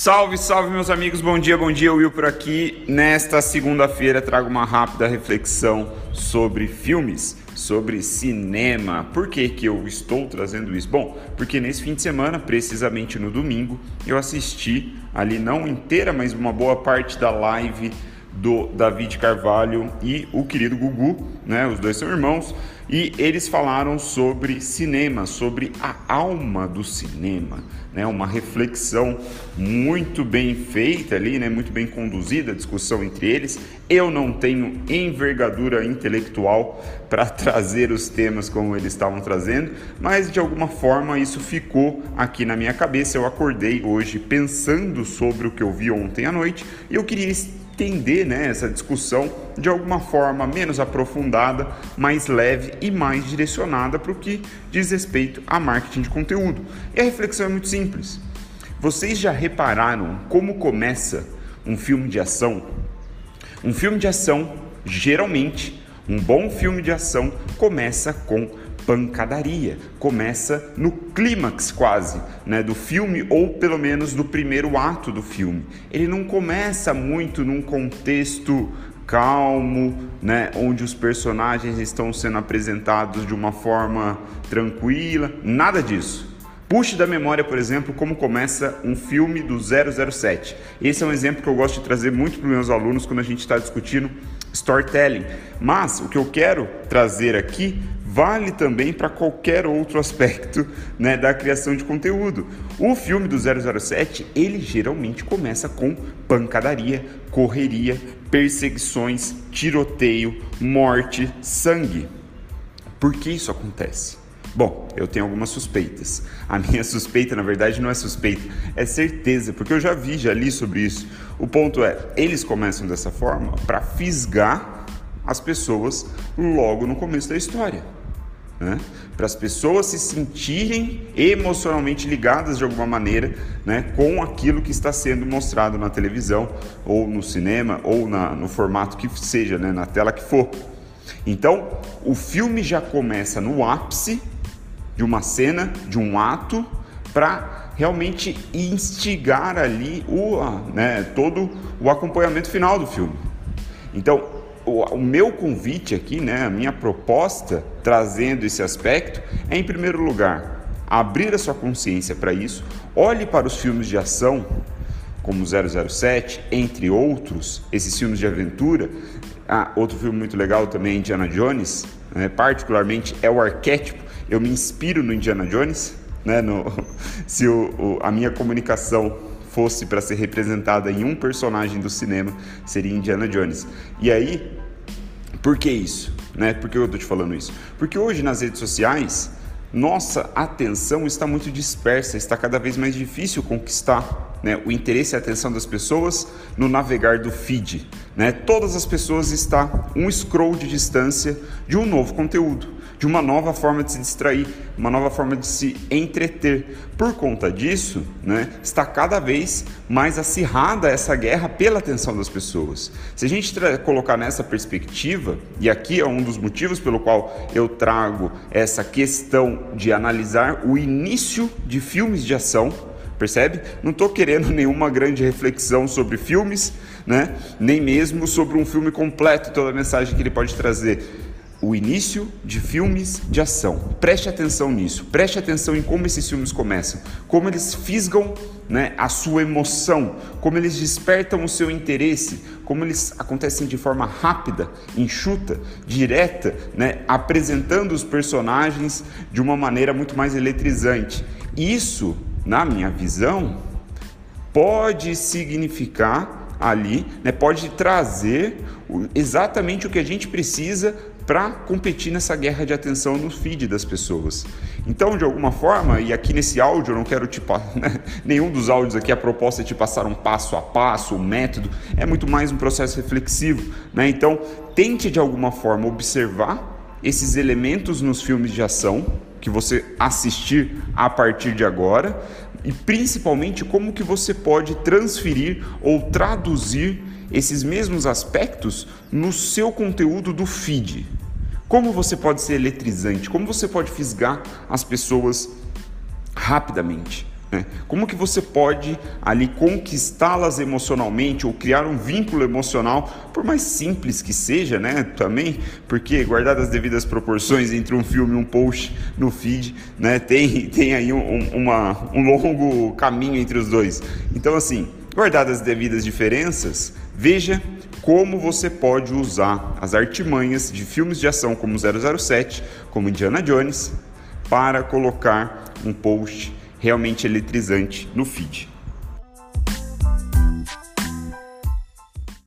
Salve, salve meus amigos, bom dia, bom dia, Will por aqui. Nesta segunda-feira trago uma rápida reflexão sobre filmes, sobre cinema. Por que, que eu estou trazendo isso? Bom, porque nesse fim de semana, precisamente no domingo, eu assisti ali não inteira, mas uma boa parte da live do David Carvalho e o querido Gugu, né? Os dois são irmãos e eles falaram sobre cinema, sobre a alma do cinema, né? Uma reflexão muito bem feita ali, né? Muito bem conduzida a discussão entre eles. Eu não tenho envergadura intelectual para trazer os temas como eles estavam trazendo, mas de alguma forma isso ficou aqui na minha cabeça. Eu acordei hoje pensando sobre o que eu vi ontem à noite e eu queria entender né, essa discussão de alguma forma menos aprofundada, mais leve e mais direcionada para o que diz respeito a marketing de conteúdo. E a reflexão é muito simples. Vocês já repararam como começa um filme de ação? Um filme de ação, geralmente, um bom filme de ação começa com pancadaria. Começa no clímax quase, né, do filme ou pelo menos do primeiro ato do filme. Ele não começa muito num contexto calmo, né, onde os personagens estão sendo apresentados de uma forma tranquila, nada disso. Puxe da memória, por exemplo, como começa um filme do 007. Esse é um exemplo que eu gosto de trazer muito para os meus alunos quando a gente está discutindo storytelling. Mas o que eu quero trazer aqui vale também para qualquer outro aspecto né, da criação de conteúdo. O filme do 007 ele geralmente começa com pancadaria, correria, perseguições, tiroteio, morte, sangue. Por que isso acontece? Bom, eu tenho algumas suspeitas. A minha suspeita, na verdade, não é suspeita, é certeza, porque eu já vi, já li sobre isso. O ponto é, eles começam dessa forma para fisgar as pessoas logo no começo da história. Né? Para as pessoas se sentirem emocionalmente ligadas de alguma maneira né, com aquilo que está sendo mostrado na televisão, ou no cinema, ou na, no formato que seja, né, na tela que for. Então, o filme já começa no ápice de uma cena, de um ato, para realmente instigar ali o, né, todo o acompanhamento final do filme. Então, o, o, meu convite aqui, né, a minha proposta, trazendo esse aspecto, é em primeiro lugar abrir a sua consciência para isso, olhe para os filmes de ação, como 007, entre outros, esses filmes de aventura. Ah, outro filme muito legal também, Indiana Jones, né, particularmente é o arquétipo eu me inspiro no Indiana Jones, né? No, se o, o, a minha comunicação fosse para ser representada em um personagem do cinema, seria Indiana Jones. E aí, por que isso? Né? Por que eu estou te falando isso? Porque hoje nas redes sociais, nossa atenção está muito dispersa, está cada vez mais difícil conquistar né, o interesse e a atenção das pessoas no navegar do feed. Né? Todas as pessoas estão um scroll de distância de um novo conteúdo de uma nova forma de se distrair, uma nova forma de se entreter. Por conta disso, né, está cada vez mais acirrada essa guerra pela atenção das pessoas. Se a gente colocar nessa perspectiva, e aqui é um dos motivos pelo qual eu trago essa questão de analisar o início de filmes de ação, percebe? Não estou querendo nenhuma grande reflexão sobre filmes, né? nem mesmo sobre um filme completo, toda a mensagem que ele pode trazer o início de filmes de ação. Preste atenção nisso, preste atenção em como esses filmes começam, como eles fisgam né, a sua emoção, como eles despertam o seu interesse, como eles acontecem de forma rápida, enxuta, direta, né, apresentando os personagens de uma maneira muito mais eletrizante. Isso, na minha visão, pode significar ali, né, pode trazer exatamente o que a gente precisa para competir nessa guerra de atenção no feed das pessoas. Então, de alguma forma, e aqui nesse áudio eu não quero te né, nenhum dos áudios aqui a proposta é te passar um passo a passo, um método, é muito mais um processo reflexivo, né? Então, tente de alguma forma observar esses elementos nos filmes de ação que você assistir a partir de agora e principalmente como que você pode transferir ou traduzir esses mesmos aspectos no seu conteúdo do feed. Como você pode ser eletrizante? Como você pode fisgar as pessoas rapidamente? Né? Como que você pode ali conquistá-las emocionalmente ou criar um vínculo emocional, por mais simples que seja, né? Também, porque guardadas as devidas proporções entre um filme e um post no feed, né? Tem, tem aí um, uma, um longo caminho entre os dois. Então, assim, guardadas as devidas diferenças, veja como você pode usar as artimanhas de filmes de ação como 007, como Indiana Jones, para colocar um post realmente eletrizante no feed.